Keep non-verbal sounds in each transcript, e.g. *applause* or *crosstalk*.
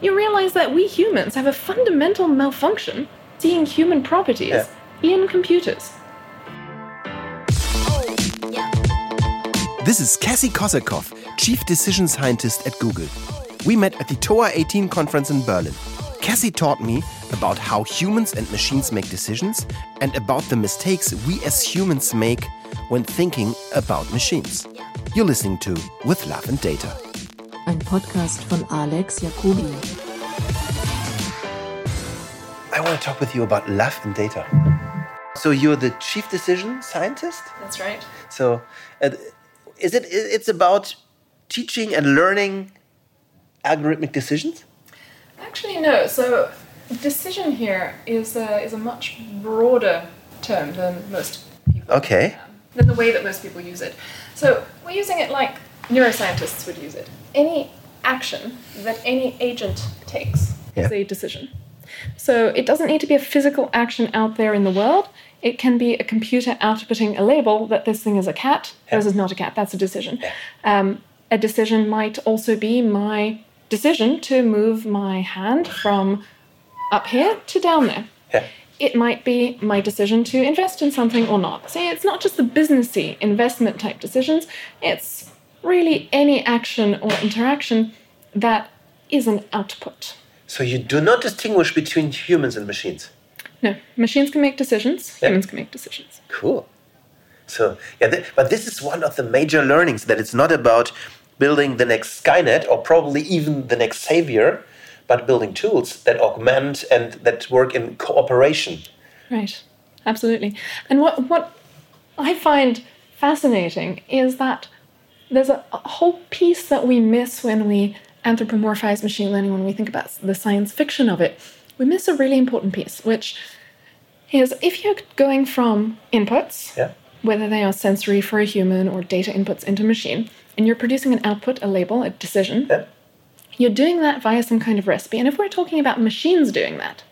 you realize that we humans have a fundamental malfunction seeing human properties Yeah. in computers. This is Cassie Kozyrkov, Chief Decision Scientist at Google. We met at the TOA 18 conference in Berlin. Cassie taught me about how humans and machines make decisions and about the mistakes we as humans make when thinking about machines. You're listening to With Love and Data. Ein Podcast von Alex Jacobi. I want to talk with you about love and data. So you're the chief decision scientist? That's right. So uh, is it it's about teaching and learning algorithmic decisions? Actually, no. So, decision here is a, is a much broader term than most people. Okay. Than the way that most people use it. So, we're using it like neuroscientists would use it. Any action that any agent takes Yeah. is a decision. So, it doesn't need to be a physical action out there in the world. It can be a computer outputting a label that this thing is a cat. This is not a cat. That's a decision. Um, a decision might also be my decision to move my hand from up here to down there. Yeah. It might be my decision to invest in something or not. See, it's not just the businessy investment type decisions, it's really any action or interaction that is an output. So you do not distinguish between humans and machines. No, machines can make decisions, humans can make decisions. Cool. So yeah, th- but this is one of the major learnings that it's not about building the next Skynet or probably even the next Savior, but building tools that augment and that work in cooperation. Right, absolutely. And what, what I find fascinating is that there's a, a whole piece that we miss when we anthropomorphize machine learning, when we think about the science fiction of it. We miss a really important piece, which is if you're going from inputs, Yeah. whether they are sensory for a human or data inputs into a machine, and you're producing an output, a label, a decision, Yeah. you're doing that via some kind of recipe. And if we're talking about machines doing that,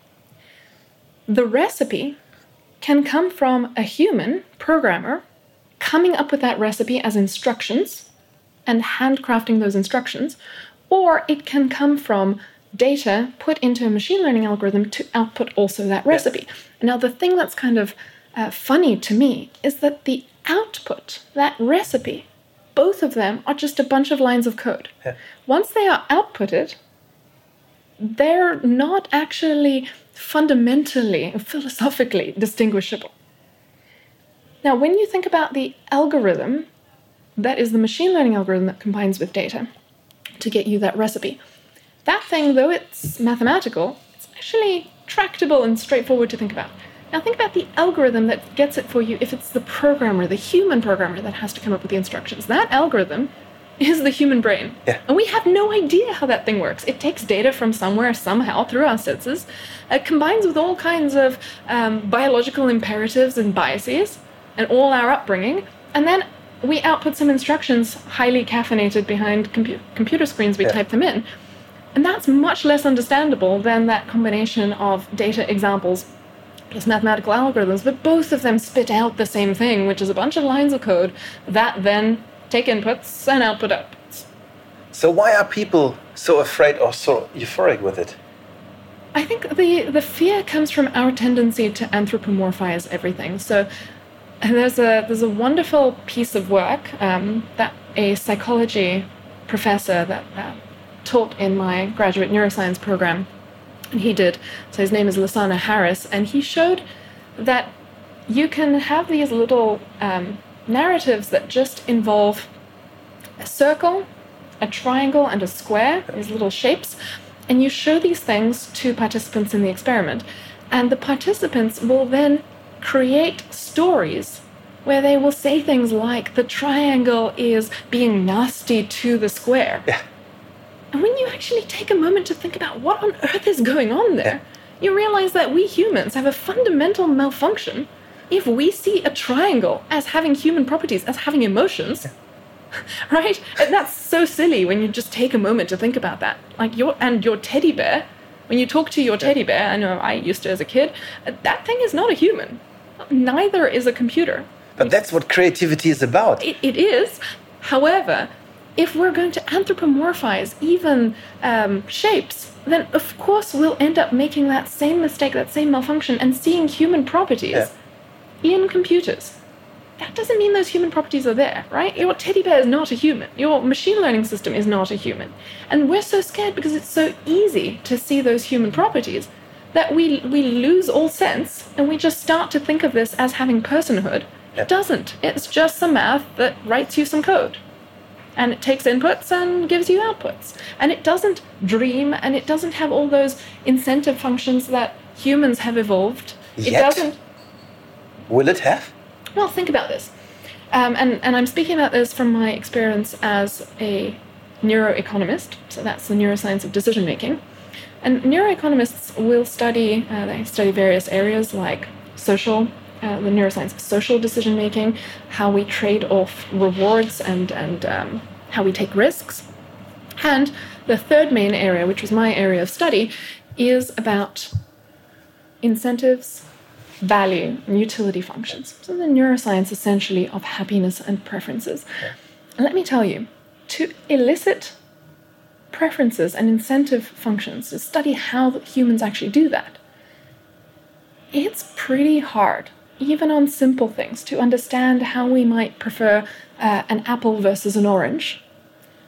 the recipe can come from a human programmer coming up with that recipe as instructions and handcrafting those instructions, or it can come from data put into a machine learning algorithm to output also that recipe. Now, the thing that's kind of uh, funny to me is that the output, that recipe, both of them are just a bunch of lines of code. Once they are outputted, they're not actually fundamentally, philosophically distinguishable. Now, when you think about the algorithm, that is the machine learning algorithm that combines with data to get you that recipe. That thing, though it's mathematical, it's actually tractable and straightforward to think about. Now, think about the algorithm that gets it for you if it's the programmer, the human programmer that has to come up with the instructions. That algorithm is the human brain. Yeah. And we have no idea how that thing works. It takes data from somewhere, somehow, through our senses, It combines with all kinds of um, biological imperatives and biases and all our upbringing, and then we output some instructions highly caffeinated behind compu- computer screens, we Yeah. type them in. And that's much less understandable than that combination of data examples plus mathematical algorithms, but both of them spit out the same thing, which is a bunch of lines of code that then take inputs and output outputs. So why are people so afraid or so euphoric with it? I think the, the fear comes from our tendency to anthropomorphize everything. So and there's a there's a wonderful piece of work um, that a psychology professor that uh, taught in my graduate neuroscience program, and he did. So his name is Lasana Harris, and he showed that you can have these little um, narratives that just involve a circle, a triangle, and a square, these little shapes, and you show these things to participants in the experiment. And the participants will then create stories where they will say things like, the triangle is being nasty to the square. Yeah. And when you actually take a moment to think about what on earth is going on there, you realize that we humans have a fundamental malfunction if we see a triangle as having human properties, as having emotions. *laughs* Right? And that's so silly when you just take a moment to think about that. Like your and your teddy bear, when you talk to your teddy bear, I know I used to as a kid, that thing is not a human. Neither is a computer. But that's what creativity is about. It, it is. However, if we're going to anthropomorphize even um, shapes, then of course we'll end up making that same mistake, that same malfunction, and seeing human properties in computers. That doesn't mean those human properties are there, right? Your teddy bear is not a human. Your machine learning system is not a human. And we're so scared because it's so easy to see those human properties that we, we lose all sense and we just start to think of this as having personhood. It doesn't. It's just some math that writes you some code and it takes inputs and gives you outputs. And it doesn't dream and it doesn't have all those incentive functions that humans have evolved. It doesn't. Will it have? Well, think about this. Um, and, and I'm speaking about this from my experience as a neuroeconomist. So that's the neuroscience of decision making. And neuroeconomists will study, uh, they study various areas like social, uh, the neuroscience of social decision making, how we trade off rewards and, and um, how we take risks. And the third main area, which was my area of study, is about incentives, value, and utility functions. So the neuroscience essentially of happiness and preferences. And let me tell you, to elicit preferences and incentive functions, to study how humans actually do that, it's pretty hard, even on simple things, to understand how we might prefer uh, an apple versus an orange.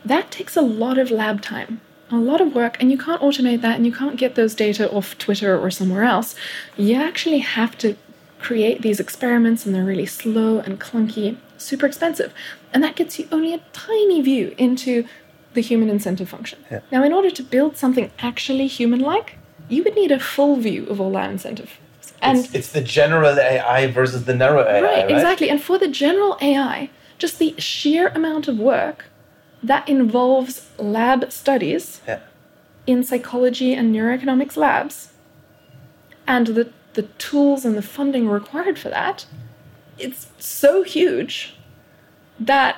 That takes a lot of lab time, a lot of work, and you can't automate that and you can't get those data off Twitter or somewhere else. You actually have to create these experiments, and they're really slow and clunky, super expensive. And that gets you only a tiny view into the human incentive function. Now, in order to build something actually human like, you would need a full view of all that incentive. And it's, it's the general AI versus the narrow AI, Right, right? exactly. And for the general AI, just the sheer amount of work that involves lab studies Yeah. in psychology and neuroeconomics labs and the, the tools and the funding required for that, it's so huge that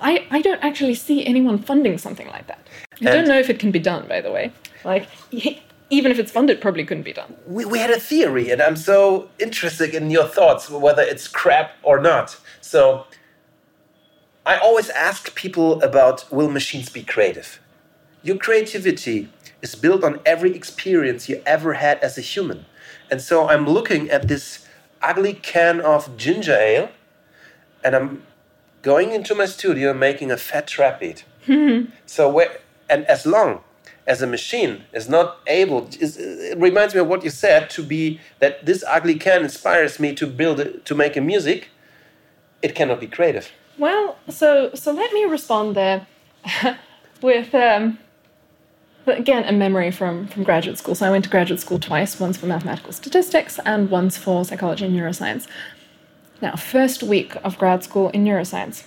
I, I don't actually see anyone funding something like that. I don't know if it can be done, by the way. Like, *laughs* even if it's funded, probably couldn't be done. we, we had a theory, and I'm so interested in your thoughts, whether it's crap or not. So, I always ask people about will machines be creative? Your creativity is built on every experience you ever had as a human. And so, I'm looking at this ugly can of ginger ale, and I'm going into my studio and making a fat trap beat. *laughs* So where and as long as a machine is not able, is, it reminds me of what you said to be that this ugly can inspires me to build to make a music. It cannot be creative. Well, so so let me respond there *laughs* with um, again a memory from from graduate school. So I went to graduate school twice, once for mathematical statistics and once for psychology and neuroscience. Now, first week of grad school in neuroscience.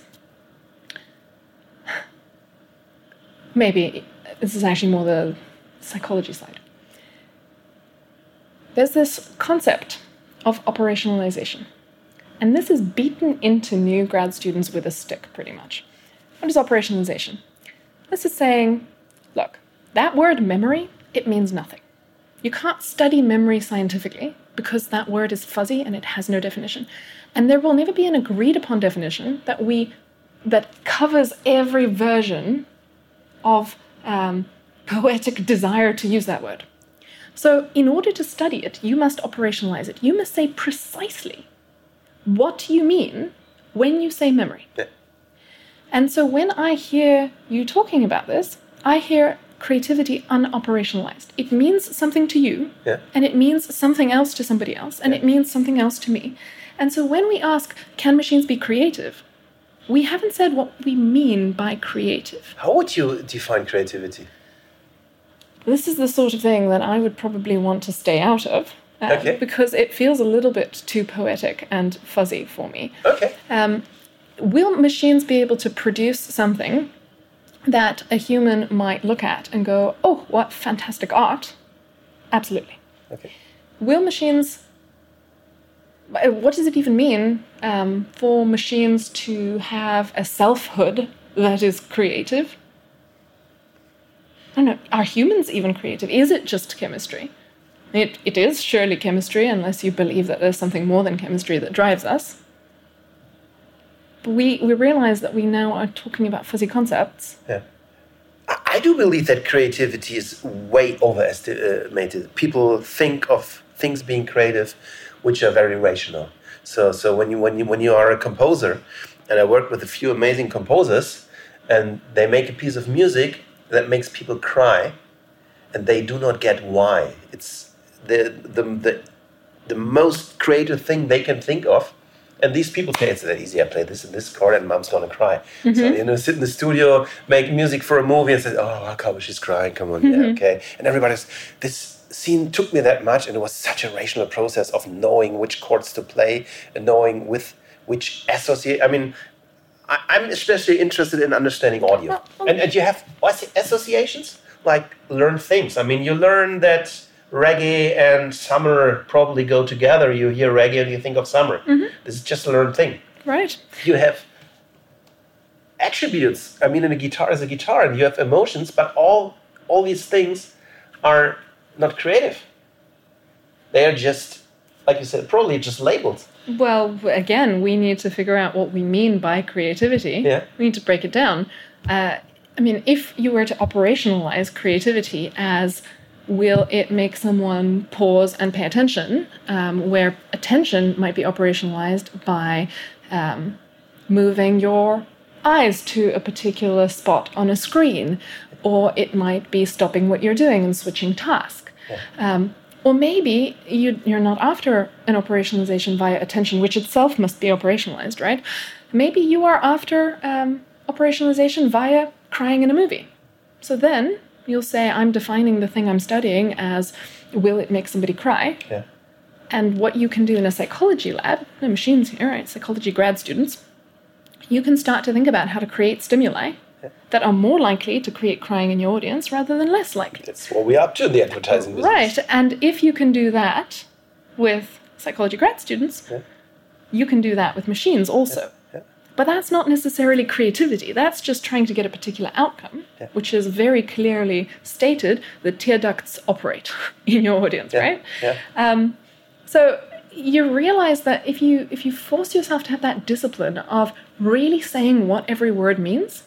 Maybe this is actually more the psychology side. There's this concept of operationalization. And this is beaten into new grad students with a stick, pretty much. What is operationalization? This is saying, look, that word memory, it means nothing. You can't study memory scientifically because that word is fuzzy and it has no definition. And there will never be an agreed upon definition that we that covers every version of um, *laughs* poetic desire to use that word. So, in order to study it, you must operationalize it. You must say precisely what you mean when you say memory. Yeah. And so when I hear you talking about this, I hear creativity unoperationalized. It means something to you, Yeah. and it means something else to somebody else, and it means something else to me. And so when we ask, can machines be creative? We haven't said what we mean by creative. How would you define creativity? This is the sort of thing that I would probably want to stay out of. uh, Okay. Because it feels a little bit too poetic and fuzzy for me. Okay. Um, will machines be able to produce something that a human might look at and go, oh, what fantastic art? Absolutely. Okay. Will machines, uh, what does it even mean um, for machines to have a selfhood that is creative? I don't know. Are humans even creative? Is it just chemistry? It, it is surely chemistry, unless you believe that there's something more than chemistry that drives us. But we, we realize that we now are talking about fuzzy concepts. Yeah. I do believe that creativity is way overestimated. People think of things being creative, which are very rational. So, so when you when you when you are a composer, and I work with a few amazing composers, and they make a piece of music that makes people cry, and they do not get why. It's the the the, the most creative thing they can think of. And these people say it's that easy. I play this and this chord, and mom's gonna cry. So mm-hmm. you know, sit in the studio, make music for a movie, and say, "Oh, how come she's crying? Come on, yeah, mm-hmm. okay." And everybody's this scene took me that much, and it was such a rational process of knowing which chords to play and knowing with which associate. I mean, I, I'm especially interested in understanding audio, Well, and, and you have associations like learn things. I mean, you learn that reggae and summer probably go together. You hear reggae and you think of summer. This is just a learned thing. Right. You have attributes. I mean, in a guitar is a guitar, and you have emotions, but all all these things are not creative. They are just, like you said, probably just labeled. Well, again, we need to figure out what we mean by creativity. Yeah. We need to break it down. Uh, I mean, if you were to operationalize creativity as will it make someone pause and pay attention, um, where attention might be operationalized by um, moving your eyes to a particular spot on a screen, or it might be stopping what you're doing and switching task. Um, or maybe you, you're not after an operationalization via attention, which itself must be operationalized, right? Maybe you are after um, operationalization via crying in a movie. So then you'll say, I'm defining the thing I'm studying as will it make somebody cry? Yeah. And what you can do in a psychology lab, no machines here, right? Psychology grad students, you can start to think about how to create stimuli that are more likely to create crying in your audience rather than less likely. That's what we're up to in the advertising business. Right. And if you can do that with psychology grad students, Yeah. you can do that with machines also. Yeah. But that's not necessarily creativity. That's just trying to get a particular outcome, Yeah. which is very clearly stated that tear ducts operate *laughs* in your audience, Yeah. right? Yeah. Um, so you realize that if you if you force yourself to have that discipline of really saying what every word means,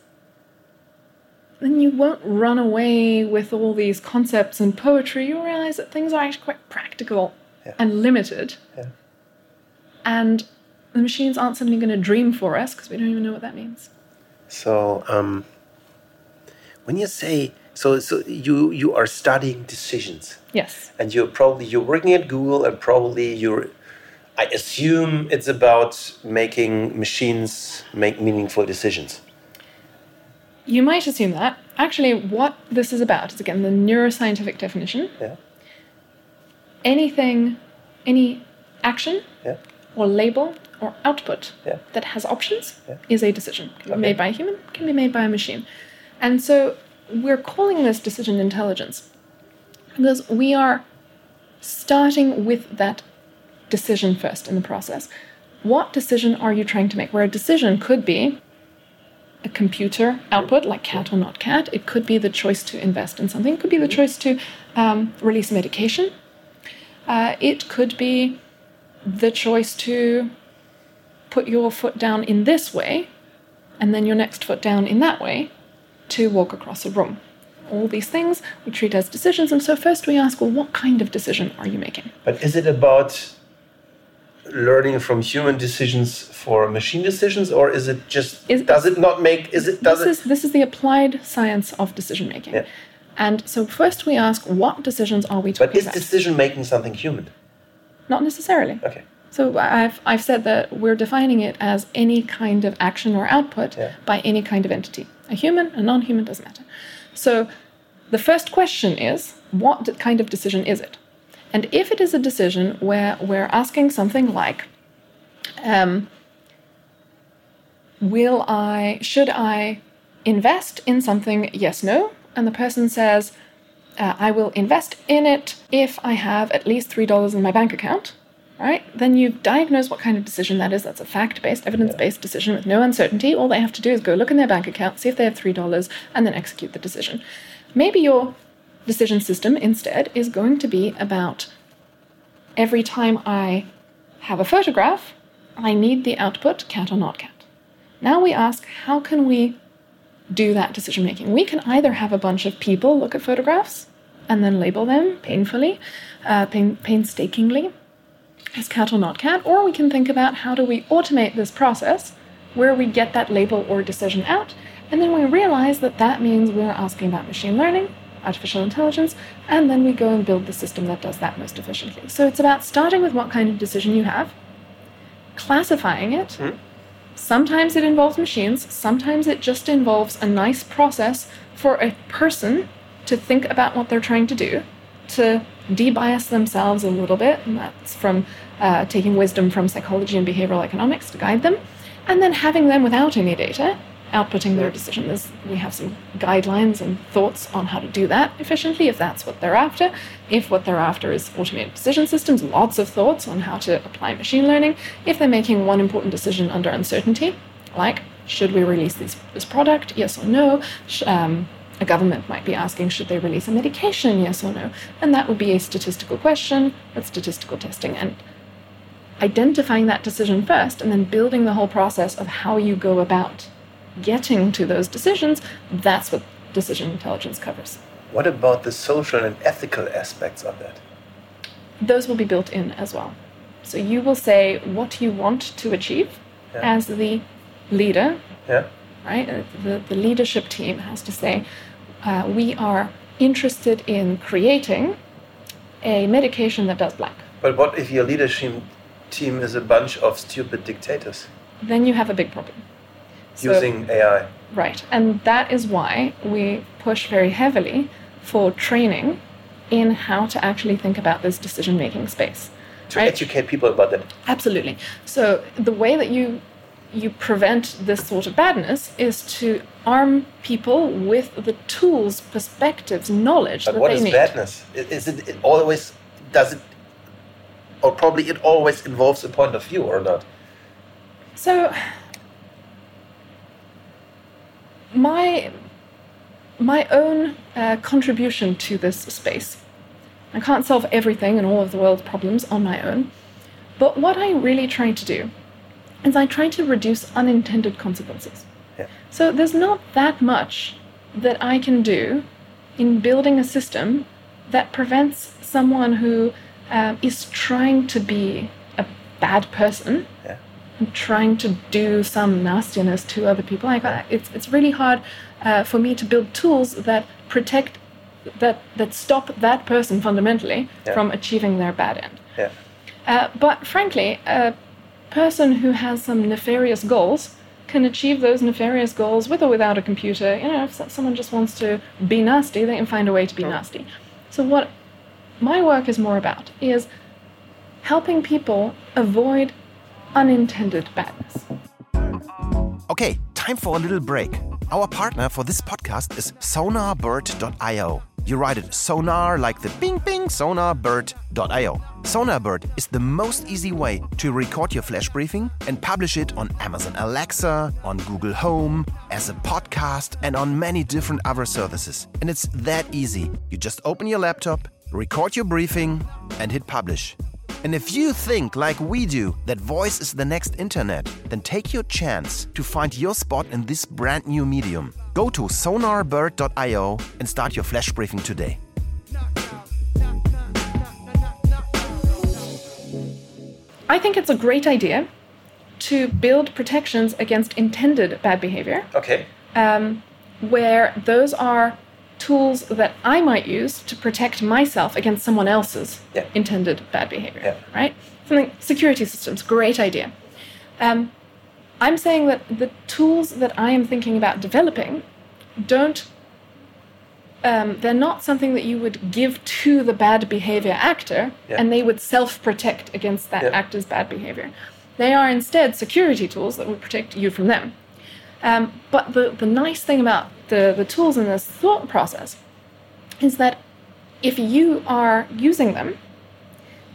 then you won't run away with all these concepts and poetry. You'll realize that things are actually quite practical Yeah. and limited. Yeah. And the machines aren't suddenly going to dream for us because we don't even know what that means. So, um, when you say so, so you you are studying decisions, Yes. and you're probably you're working at Google, and probably you're. I assume it's about making machines make meaningful decisions. You might assume that. Actually, what this is about is again the neuroscientific definition. Yeah. Anything, any action Yeah. or label or output Yeah. that has options Yeah. is a decision. Can be made by a human, can be made by a machine. And so we're calling this decision intelligence because we are starting with that decision first in the process. What decision are you trying to make? Where a decision could be a computer output, like cat or not cat. It could be the choice to invest in something. It could be the choice to um, release medication. Uh, it could be the choice to put your foot down in this way and then your next foot down in that way to walk across a room. All these things we treat as decisions. And so, first we ask, well, what kind of decision are you making? But is it about learning from human decisions for machine decisions, or is it just Is- does it not make? Is it does this it? is this is the applied science of decision making. Yeah. And so first we ask what decisions are we But talking is about? decision making something human? Not necessarily. Okay. So I've I've said that we're defining it as any kind of action or output Yeah. by any kind of entity. A human, a non-human doesn't matter. So the first question is what kind of decision is it? And if it is a decision where we're asking something like, um, will I, should I invest in something? Yes, no. And the person says, uh, I will invest in it if I have at least $3 in my bank account, right? Then you've diagnosed what kind of decision that is. That's a fact based, evidence based decision with no uncertainty. All they have to do is go look in their bank account, see if they have $3, and then execute the decision. Maybe your decision system instead is going to be about every time I have a photograph, I need the output cat or not cat. Now we ask, how can we do that decision making? We can either have a bunch of people look at photographs and then label them painfully, uh, pain, painstakingly, as cat or not cat, or we can think about how do we automate this process where we get that label or decision out, and then we realize that that means we're asking about machine learning, artificial intelligence, and then we go and build the system that does that most efficiently. So it's about starting with what kind of decision you have, classifying it. Hmm. Sometimes it involves machines, sometimes it just involves a nice process for a person to think about what they're trying to do, to debias themselves a little bit, and that's from uh, taking wisdom from psychology and behavioral economics to guide them, and then having them without any data outputting their decision. We have some guidelines and thoughts on how to do that efficiently if that's what they're after. If what they're after is automated decision systems, lots of thoughts on how to apply machine learning. If they're making one important decision under uncertainty, like should we release this, this product, yes or no? Um, a government might be asking, should they release a medication, yes or no? And that would be a statistical question with statistical testing. And identifying that decision first and then building the whole process of how you go about getting to those decisions, that's what decision intelligence covers. What about the social and ethical aspects of that? Those will be built in as well. So you will say what you want to achieve Yeah. as the leader, Yeah. right? Uh, The, the leadership team has to say, uh, we are interested in creating a medication that does blank. But what if your leadership team is a bunch of stupid dictators Then you have a big problem. So- using AI? Right. And that is why we push very heavily for training in how to actually think about this decision making space. To right? educate people about that. Absolutely. So the way that you you prevent this sort of badness is to arm people with the tools, perspectives, knowledge But that what they is need. badness? Is it, it always does it or probably it always involves a point of view or not? So my my own uh, contribution to this space. I can't solve everything and all of the world's problems on my own, but what I really try to do is I try to reduce unintended consequences. Yeah. So there's not that much that I can do in building a system that prevents someone who um, is trying to be a bad person Yeah. and trying to do some nastiness to other people. Like uh, it's it's really hard uh, for me to build tools that protect that that stop that person fundamentally Yeah. from achieving their bad end. Yeah. Uh, but frankly, a person who has some nefarious goals can achieve those nefarious goals with or without a computer. You know, if someone just wants to be nasty, they can find a way to be nasty. So what my work is more about is helping people avoid unintended badness. Okay, time for a little break. Our partner for this podcast is sonarbird.io. You write it sonar like the bing bing sonarbird.io. Sonarbird is the most easy way to record your flash briefing and publish it on Amazon Alexa, on Google Home, as a podcast, and on many different other services. And it's that easy. You just open your laptop, record your briefing, and hit publish. And if you think, like we do, that voice is the next internet, then take your chance to find your spot in this brand new medium. Go to sonarbird.io and start your flash briefing today. I think it's a great idea to build protections against intended bad behavior. Okay. um, where those are tools that I might use to protect myself against someone else's Yeah. intended bad behavior. Yeah. Right? Something security systems, great idea. Um, I'm saying that the tools that I am thinking about developing don't. Um, they're not something that you would give to the bad behavior actor Yeah. and they would self protect against that Yeah. actor's bad behavior. They are instead security tools that would protect you from them. Um, but the, the nice thing about the, the tools in this thought process is that if you are using them,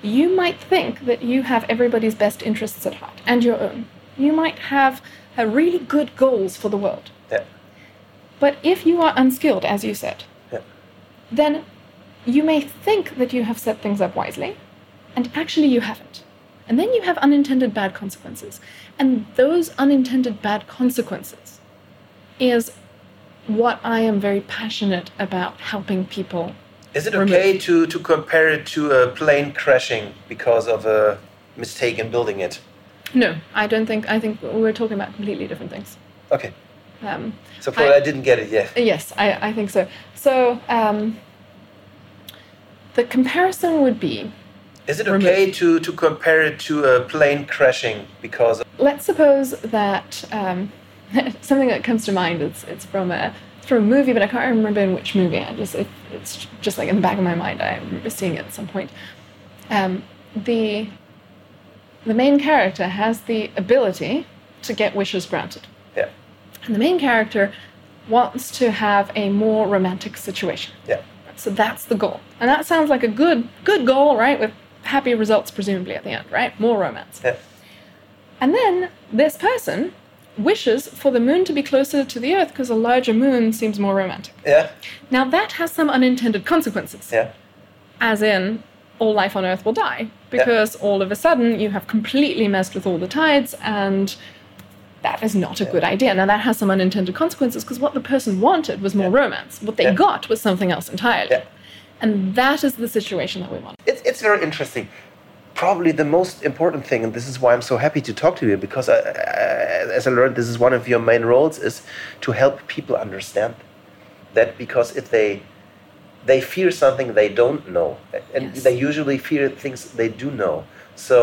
you might think that you have everybody's best interests at heart and your own. You might have really good goals for the world. Yeah. But if you are unskilled, as you said, Yeah. then you may think that you have set things up wisely, and actually you haven't. And then you have unintended bad consequences. And those unintended bad consequences is what I am very passionate about helping people. Is it remove. okay to, to compare it to a plane crashing because of a mistake in building it? No, I don't think, I think we're talking about completely different things. Okay. Um, So probably I- I, didn't get it yet. Yes, I, I think so. So um, the comparison would be Is it okay to, to compare it to a plane crashing because let's suppose that um, *laughs* something that comes to mind is it's from a it's from a movie, but I can't remember in which movie. I just it, it's just like in the back of my mind. I remember seeing it at some point. Um, the the main character has the ability to get wishes granted, yeah and the main character wants to have a more romantic situation. yeah So that's the goal. And that sounds like a good good goal, right? With happy results presumably at the end, right? More romance. yeah And then this person wishes for the moon to be closer to the earth because a larger moon seems more romantic. yeah Now that has some unintended consequences. yeah As in all life on earth will die because all of a sudden you have completely messed with all the tides and that is not a good idea. Now that has some unintended consequences because what the person wanted was more romance. What they Yeah. got was something else entirely. Yeah. And that is the situation that we want. it's, it's very interesting. Probably the most important thing, and this is why I'm so happy to talk to you, because I, I, as I learned, this is one of your main roles, is to help people understand that because if they they fear something they don't know, and Yes. they usually fear things they do know. So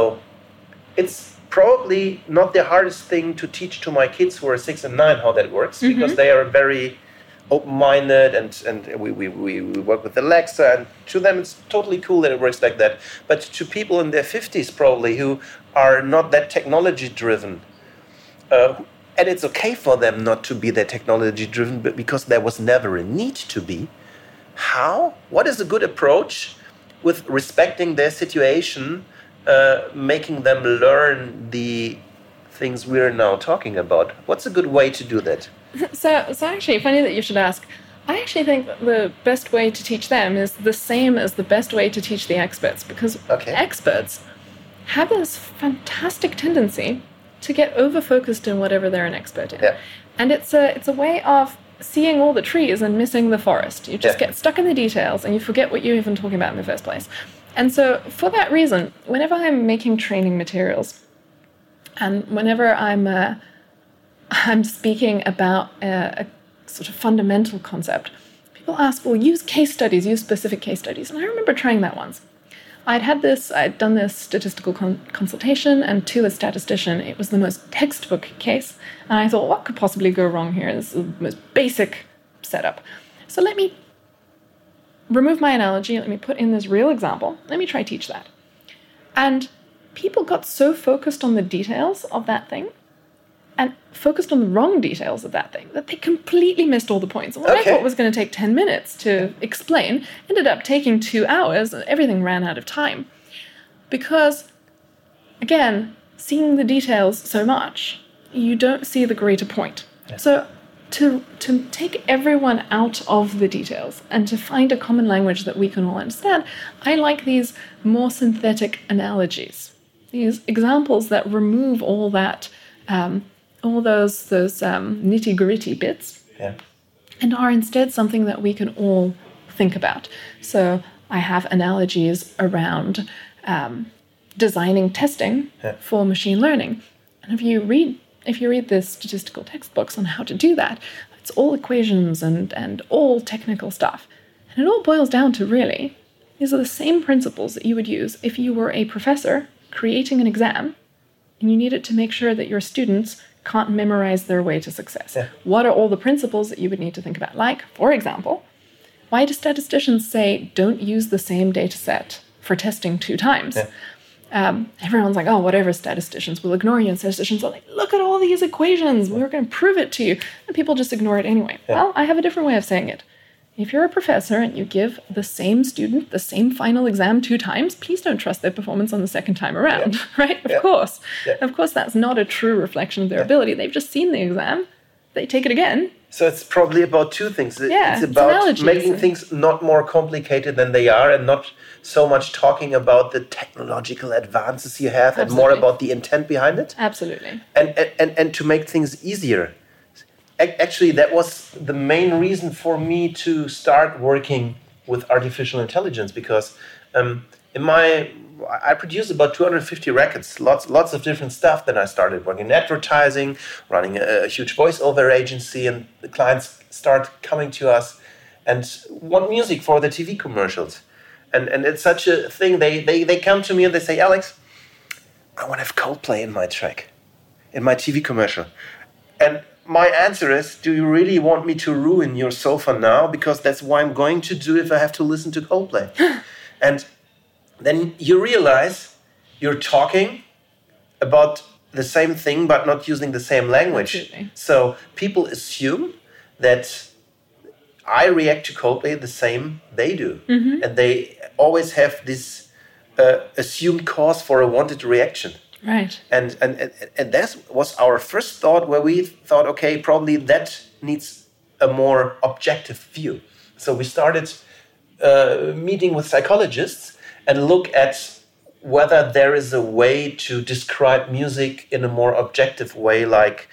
it's probably not the hardest thing to teach to my kids who are six and nine how that works, because they are very open-minded and and we, we, we, we work with alexa and to them it's totally cool that it works like that but to people in their 50s probably who are not that technology driven uh, and it's okay for them not to be that technology driven but because there was never a need to be how what is a good approach with respecting their situation uh, making them learn the things we're now talking about what's a good way to do that *laughs* So, so actually, funny that you should ask. I actually think the best way to teach them is the same as the best way to teach the experts because Okay. experts have this fantastic tendency to get over focused in whatever they're an expert in. Yeah. And it's a it's a way of seeing all the trees and missing the forest. You just Yeah. get stuck in the details and you forget what you're even talking about in the first place. And so for that reason, whenever I'm making training materials and whenever I'm uh, *laughs* I'm speaking about a, a sort of fundamental concept, people ask, well, use case studies, use specific case studies. And I remember trying that once. I'd had this, I'd done this statistical con- consultation, and to a statistician, it was the most textbook case. And I thought, what could possibly go wrong here? This is the most basic setup. So let me remove my analogy, let me put in this real example, let me try teach that. And people got so focused on the details of that thing and focused on the wrong details of that thing that they completely missed all the points. What I thought was going to take 10 minutes to explain ended up taking two hours and everything ran out of time. Because, again, seeing the details so much, you don't see the greater point. So, to, to take everyone out of the details and to find a common language that we can all understand, I like these more synthetic analogies, these examples that remove all that, um, all those those um, nitty gritty bits, yeah. And are instead something that we can all think about. So I have analogies around um, designing testing for machine learning, and if you read if you read the statistical textbooks on how to do that, it's all equations and and all technical stuff, and it all boils down to really these are the same principles that you would use if you were a professor creating an exam and you needed to make sure that your students can't memorize their way to success. What are all the principles that you would need to think about? Like, for example, why do statisticians say don't use the same data set for testing two times? Um, everyone's like, oh, whatever, statisticians will ignore you. And statisticians are like, look at all these equations. We're going to prove it to you. And people just ignore it anyway. Well, I have a different way of saying it. If you're a professor and you give the same student the same final exam two times, please don't trust their performance on the second time around, *laughs* right? Of course. Of course, that's not a true reflection of their ability. They've just seen the exam, they take it again, So it's probably about two things. Yeah, it's it's about analogies making things not more complicated than they are, and not so much talking about the technological advances you have, and more about the intent behind it. Absolutely. and- and, and to make things easier. Ac- Actually, that was the main reason for me to start working with artificial intelligence because um, in my I produced about 250 records, lots lots of different stuff. Then I started working in advertising, running a, a huge voiceover agency, and the clients start coming to us and want music for the TV commercials. And, and it's such a thing. They, they, they come to me and they say, Alex, I want to have Coldplay in my track in my TV commercial. And my answer is, do you really want me to ruin your sofa now? Because that's what I'm going to do if I have to listen to Coldplay. *gasps* and then you realize you're talking about the same thing but not using the same language. Absolutely. So people assume that I react to Coldplay the same they do. And they always have this uh, assumed cause for a wanted reaction Right. and and and, that was our first thought where we thought okay probably that needs a more objective view. So we started uh, meeting with psychologists and look at whether there is a way to describe music in a more objective way like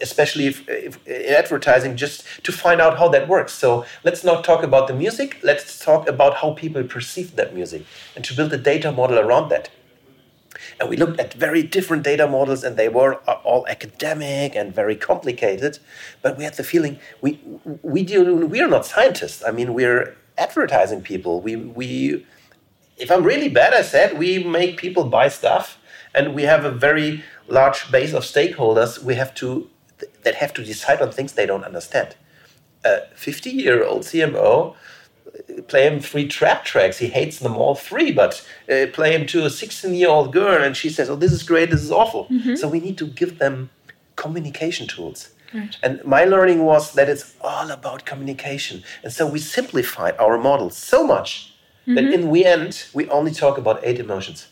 especially if, if in advertising just to find out how that works. So let's not talk about the music let's talk about how people perceive that music and to build a data model around that and we looked at very different data models and they were uh, all academic and very complicated. But we had the feeling we we do we are not scientists. I mean we're advertising people. We we if i'm really bad i said we make people buy stuff and we have a very large base of stakeholders we have to that have to decide on things they don't understand. A 50 year old cmo play him three trap tracks. He hates them all three, but uh, play him to a 16 year old girl and she says, Oh, this is great, this is awful. So we need to give them communication tools. Right. And my learning was that it's all about communication. And so we simplified our model so much that in the end, we only talk about eight emotions.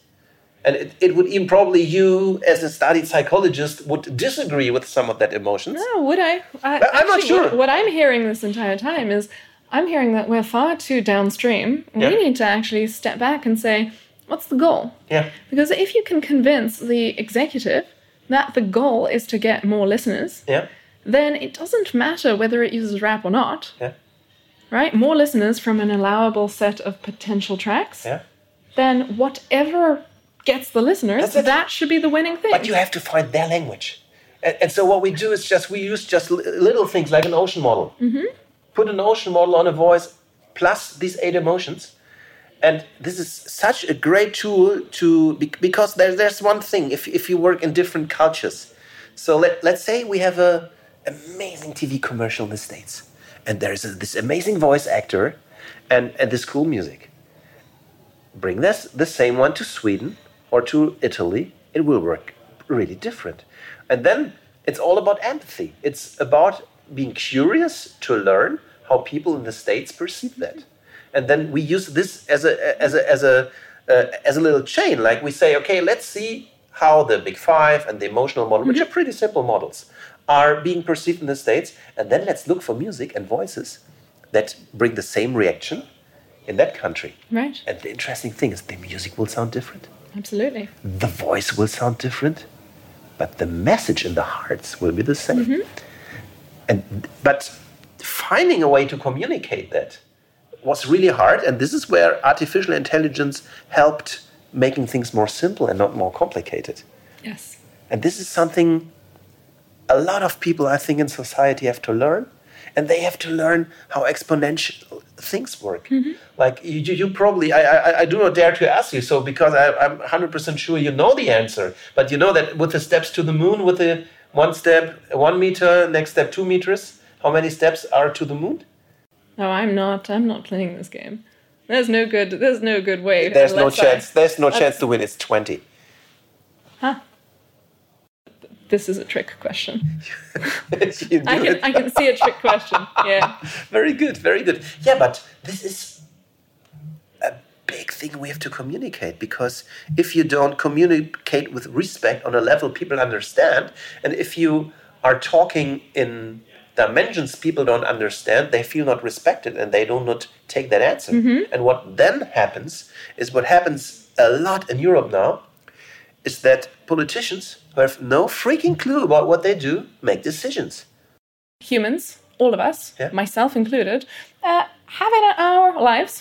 And it, it would even probably you, as a studied psychologist, would disagree with some of that emotions. No, would I? I I'm not sure. What, what I'm hearing this entire time is I'm hearing that we're far too downstream. Yeah. We need to actually step back and say, what's the goal? Yeah. Because if you can convince the executive that the goal is to get more listeners, Yeah. then it doesn't matter whether it uses rap or not, Yeah. right? More listeners from an allowable set of potential tracks, Yeah. then whatever gets the listeners, That's that should be the winning thing. But you have to find their language. And, and so what we do is just we use just little things like an ocean model. Mm-hmm. Put an ocean model on a voice plus these eight emotions. And this is such a great tool to because there, there's one thing if, if you work in different cultures. So let, let's say we have a amazing TV commercial in the States, and there's a, this amazing voice actor and, and this cool music bring this the same one to Sweden or to Italy, it will work really different. And then it's all about empathy. It's about being curious to learn how people in the states perceive that. And then we use this as a as a as a uh, as a little chain. Like we say, okay, let's see how the Big Five and the emotional model, which are pretty simple models, are being perceived in the states. And then let's look for music and voices that bring the same reaction in that country. right? And the interesting thing is the music will sound different, Absolutely. the voice will sound different, but the message in the hearts will be the same. And but finding a way to communicate that was really hard, and this is where artificial intelligence helped making things more simple and not more complicated. Yes. And this is something a lot of people, I think, in society have to learn. And they have to learn how exponential things work. Mm-hmm. Like you, you, you probably, I, I, I do not dare to ask you so because I, I'm 100% sure you know the answer. But you know that with the steps to the moon, with the one step, one meter, next step, two meters, how many steps are to the moon? No, I'm not. I'm not playing this game. There's no good. There's no good way. There's no unless I- uh, chance. There's no chance to win. It's 20. Huh. This is a trick question. *laughs* I can. it. I can see a trick question. Yeah. *laughs* very good, very good. Yeah, but this is a big thing we have to communicate because if you don't communicate with respect on a level people understand, and if you are talking in dimensions people don't understand, they feel not respected and they do not take that answer. And what then happens is what happens a lot in Europe now is that politicians who have no freaking clue about what they do make decisions. Humans, all of us, Yeah. myself included, uh, have in our lives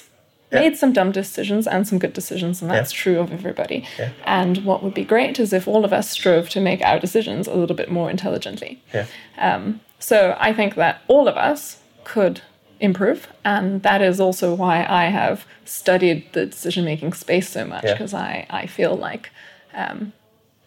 Yeah. made some dumb decisions and some good decisions, and that's true of everybody. Yeah. And what would be great is if all of us strove to make our decisions a little bit more intelligently. Yeah. Um, so I think that all of us could improve, and that is also why I have studied the decision making space so much Yeah. because I, I feel like um,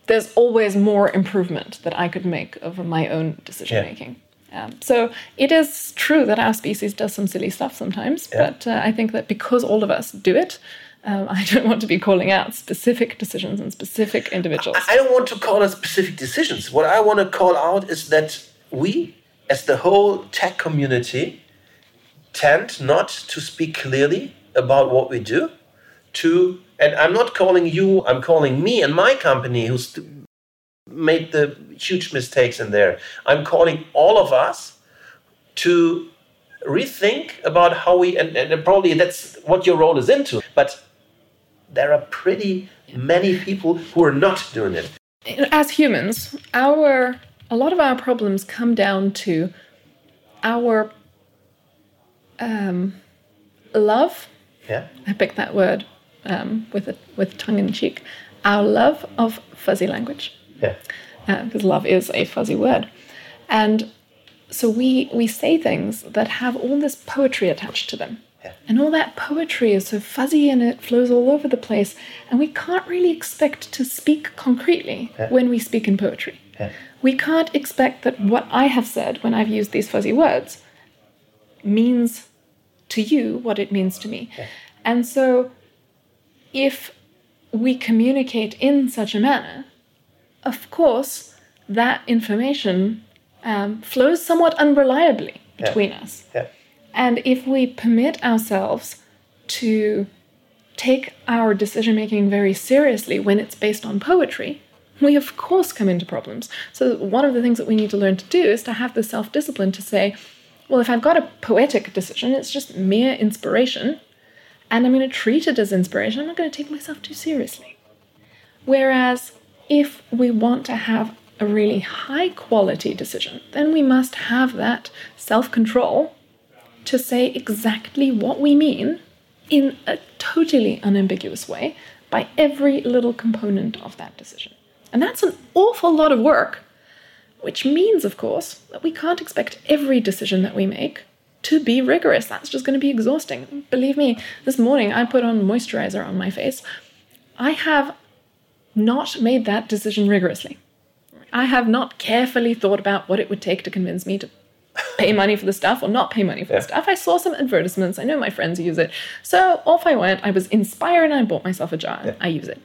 there's always more improvement that I could make over my own decision making. Um, so it is true that our species does some silly stuff sometimes, Yeah. but uh, I think that because all of us do it, um, *laughs* I don't want to be calling out specific decisions and specific individuals. I don't want to call out specific decisions. What I want to call out is that we, as the whole tech community, tend not to speak clearly about what we do. To and I'm not calling you. I'm calling me and my company who's made the huge mistakes in there. I'm calling all of us to rethink about how we and, and probably that's what your role is into. But there are pretty many people who are not doing it. as humans, our a lot of our problems come down to our um, love. Yeah. I picked that word um, with a, with tongue in cheek. Our love of fuzzy language, Yeah. Uh, because love is a fuzzy word, and so we we say things that have all this poetry attached to them. Yeah. And all that poetry is so fuzzy and it flows all over the place, and we can't really expect to speak concretely when we speak in poetry. Yeah. We can't expect that what I have said when I've used these fuzzy words means to you what it means to me. And so, if we communicate in such a manner, of course, that information um, flows somewhat unreliably Yeah. between us. Yeah. And if we permit ourselves to take our decision making very seriously when it's based on poetry, we of course come into problems. So, one of the things that we need to learn to do is to have the self discipline to say, well, if I've got a poetic decision, it's just mere inspiration, and I'm going to treat it as inspiration, I'm not going to take myself too seriously. Whereas, if we want to have a really high quality decision, then we must have that self control to say exactly what we mean in a totally unambiguous way by every little component of that decision. And that's an awful lot of work, which means, of course, that we can't expect every decision that we make to be rigorous. That's just going to be exhausting. Believe me, this morning I put on moisturizer on my face. I have not made that decision rigorously. I have not carefully thought about what it would take to convince me to pay money for the stuff or not pay money for the stuff. I saw some advertisements. I know my friends use it. So off I went. I was inspired and I bought myself a jar and I use it.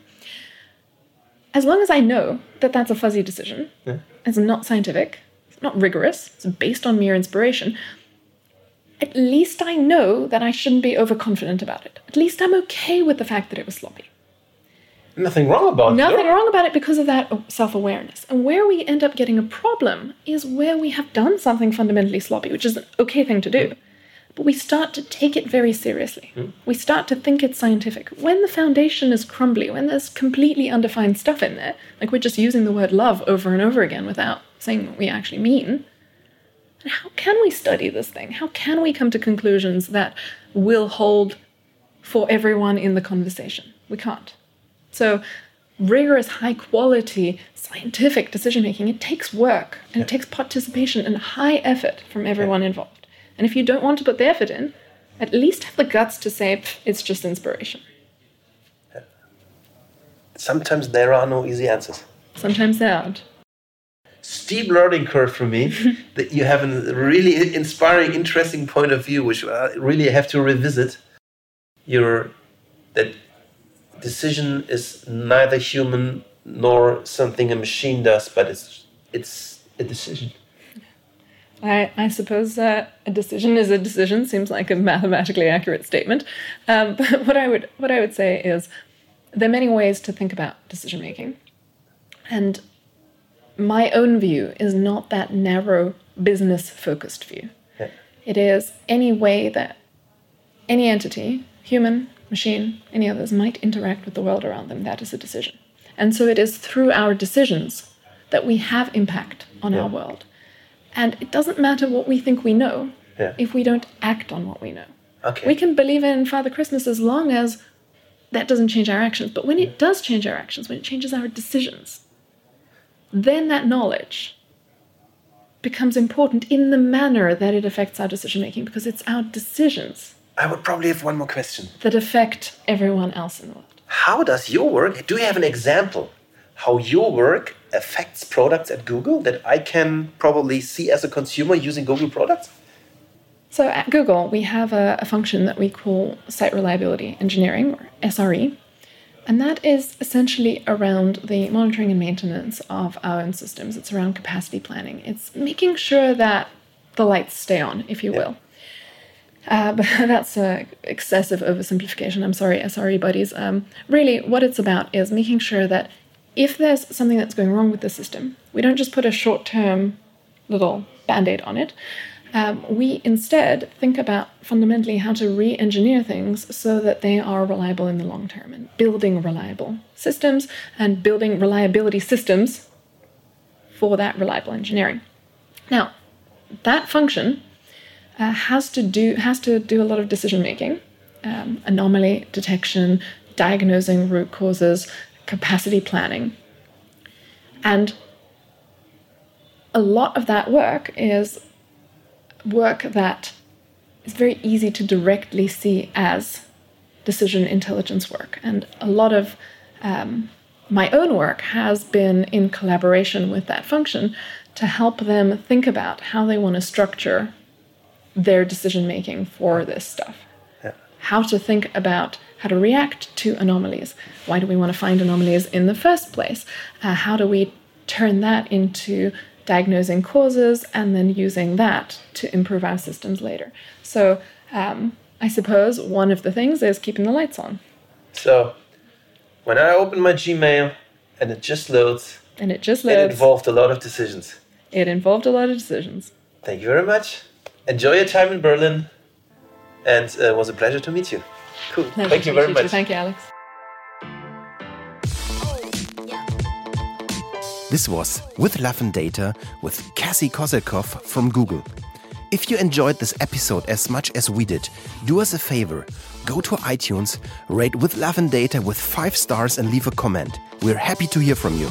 As long as I know that that's a fuzzy decision, it's not scientific, it's not rigorous, it's based on mere inspiration, at least I know that I shouldn't be overconfident about it. At least I'm okay with the fact that it was sloppy. Nothing wrong about Nothing it. wrong about it because of that self awareness. And where we end up getting a problem is where we have done something fundamentally sloppy, which is an okay thing to do. Hmm. But we start to take it very seriously. Hmm. We start to think it's scientific. When the foundation is crumbly, when there's completely undefined stuff in there, like we're just using the word love over and over again without saying what we actually mean, then how can we study this thing? How can we come to conclusions that will hold for everyone in the conversation? We can't. So, rigorous, high quality scientific decision making, it takes work and it takes participation and high effort from everyone involved. And if you don't want to put the effort in, at least have the guts to say it's just inspiration. Sometimes there are no easy answers. Sometimes there aren't. Steep learning curve for me *laughs* that you have a really inspiring, interesting point of view, which I really have to revisit. Your that decision is neither human nor something a machine does, but it's it's a decision. I, I suppose uh, a decision is a decision seems like a mathematically accurate statement. Um, *laughs* but what I would what I would say is there are many ways to think about decision making, and my own view is not that narrow business focused view. Yeah. It is any way that any entity, human, machine, any others, might interact with the world around them. That is a decision. And so it is through our decisions that we have impact on our world. And it doesn't matter what we think we know Yeah. if we don't act on what we know. Okay. We can believe in Father Christmas as long as that doesn't change our actions. But when it does change our actions, when it changes our decisions, then that knowledge becomes important in the manner that it affects our decision making because it's our decisions I would probably have one more question. that affect everyone else in the world. How does your work, do you have an example how your work affects products at Google that I can probably see as a consumer using Google products? So at Google, we have a, a function that we call Site Reliability Engineering, or SRE. And that is essentially around the monitoring and maintenance of our own systems. It's around capacity planning. It's making sure that the lights stay on, if you will. Uh, *laughs* but that's an excessive oversimplification. I'm sorry, SRE buddies. Um, really, what it's about is making sure that if there's something that's going wrong with the system, we don't just put a short term little band aid on it. Um, we instead think about fundamentally how to re engineer things so that they are reliable in the long term and building reliable systems and building reliability systems for that reliable engineering. Now, that function uh, has to do has to do a lot of decision making, um, anomaly detection, diagnosing root causes, capacity planning, and a lot of that work is work that is very easy to directly see as decision intelligence work, and a lot of um, my own work has been in collaboration with that function to help them think about how they want to structure their decision making for this stuff. How to think about how to react to anomalies. Why do we want to find anomalies in the first place? Uh, how do we turn that into diagnosing causes and then using that to improve our systems later? So, um, I suppose one of the things is keeping the lights on. So, when I open my Gmail and it just loads, And it just loads, it involved a lot of decisions. it involved a lot of decisions. Thank you very much. Enjoy your time in Berlin, and uh, it was a pleasure to meet you. Cool. Pleasure Thank you very too. much. Thank you, Alex. This was With Love and Data with Cassie Kozyrkov from Google. If you enjoyed this episode as much as we did, do us a favor. Go to iTunes, rate With Love and Data with five stars and leave a comment. We're happy to hear from you.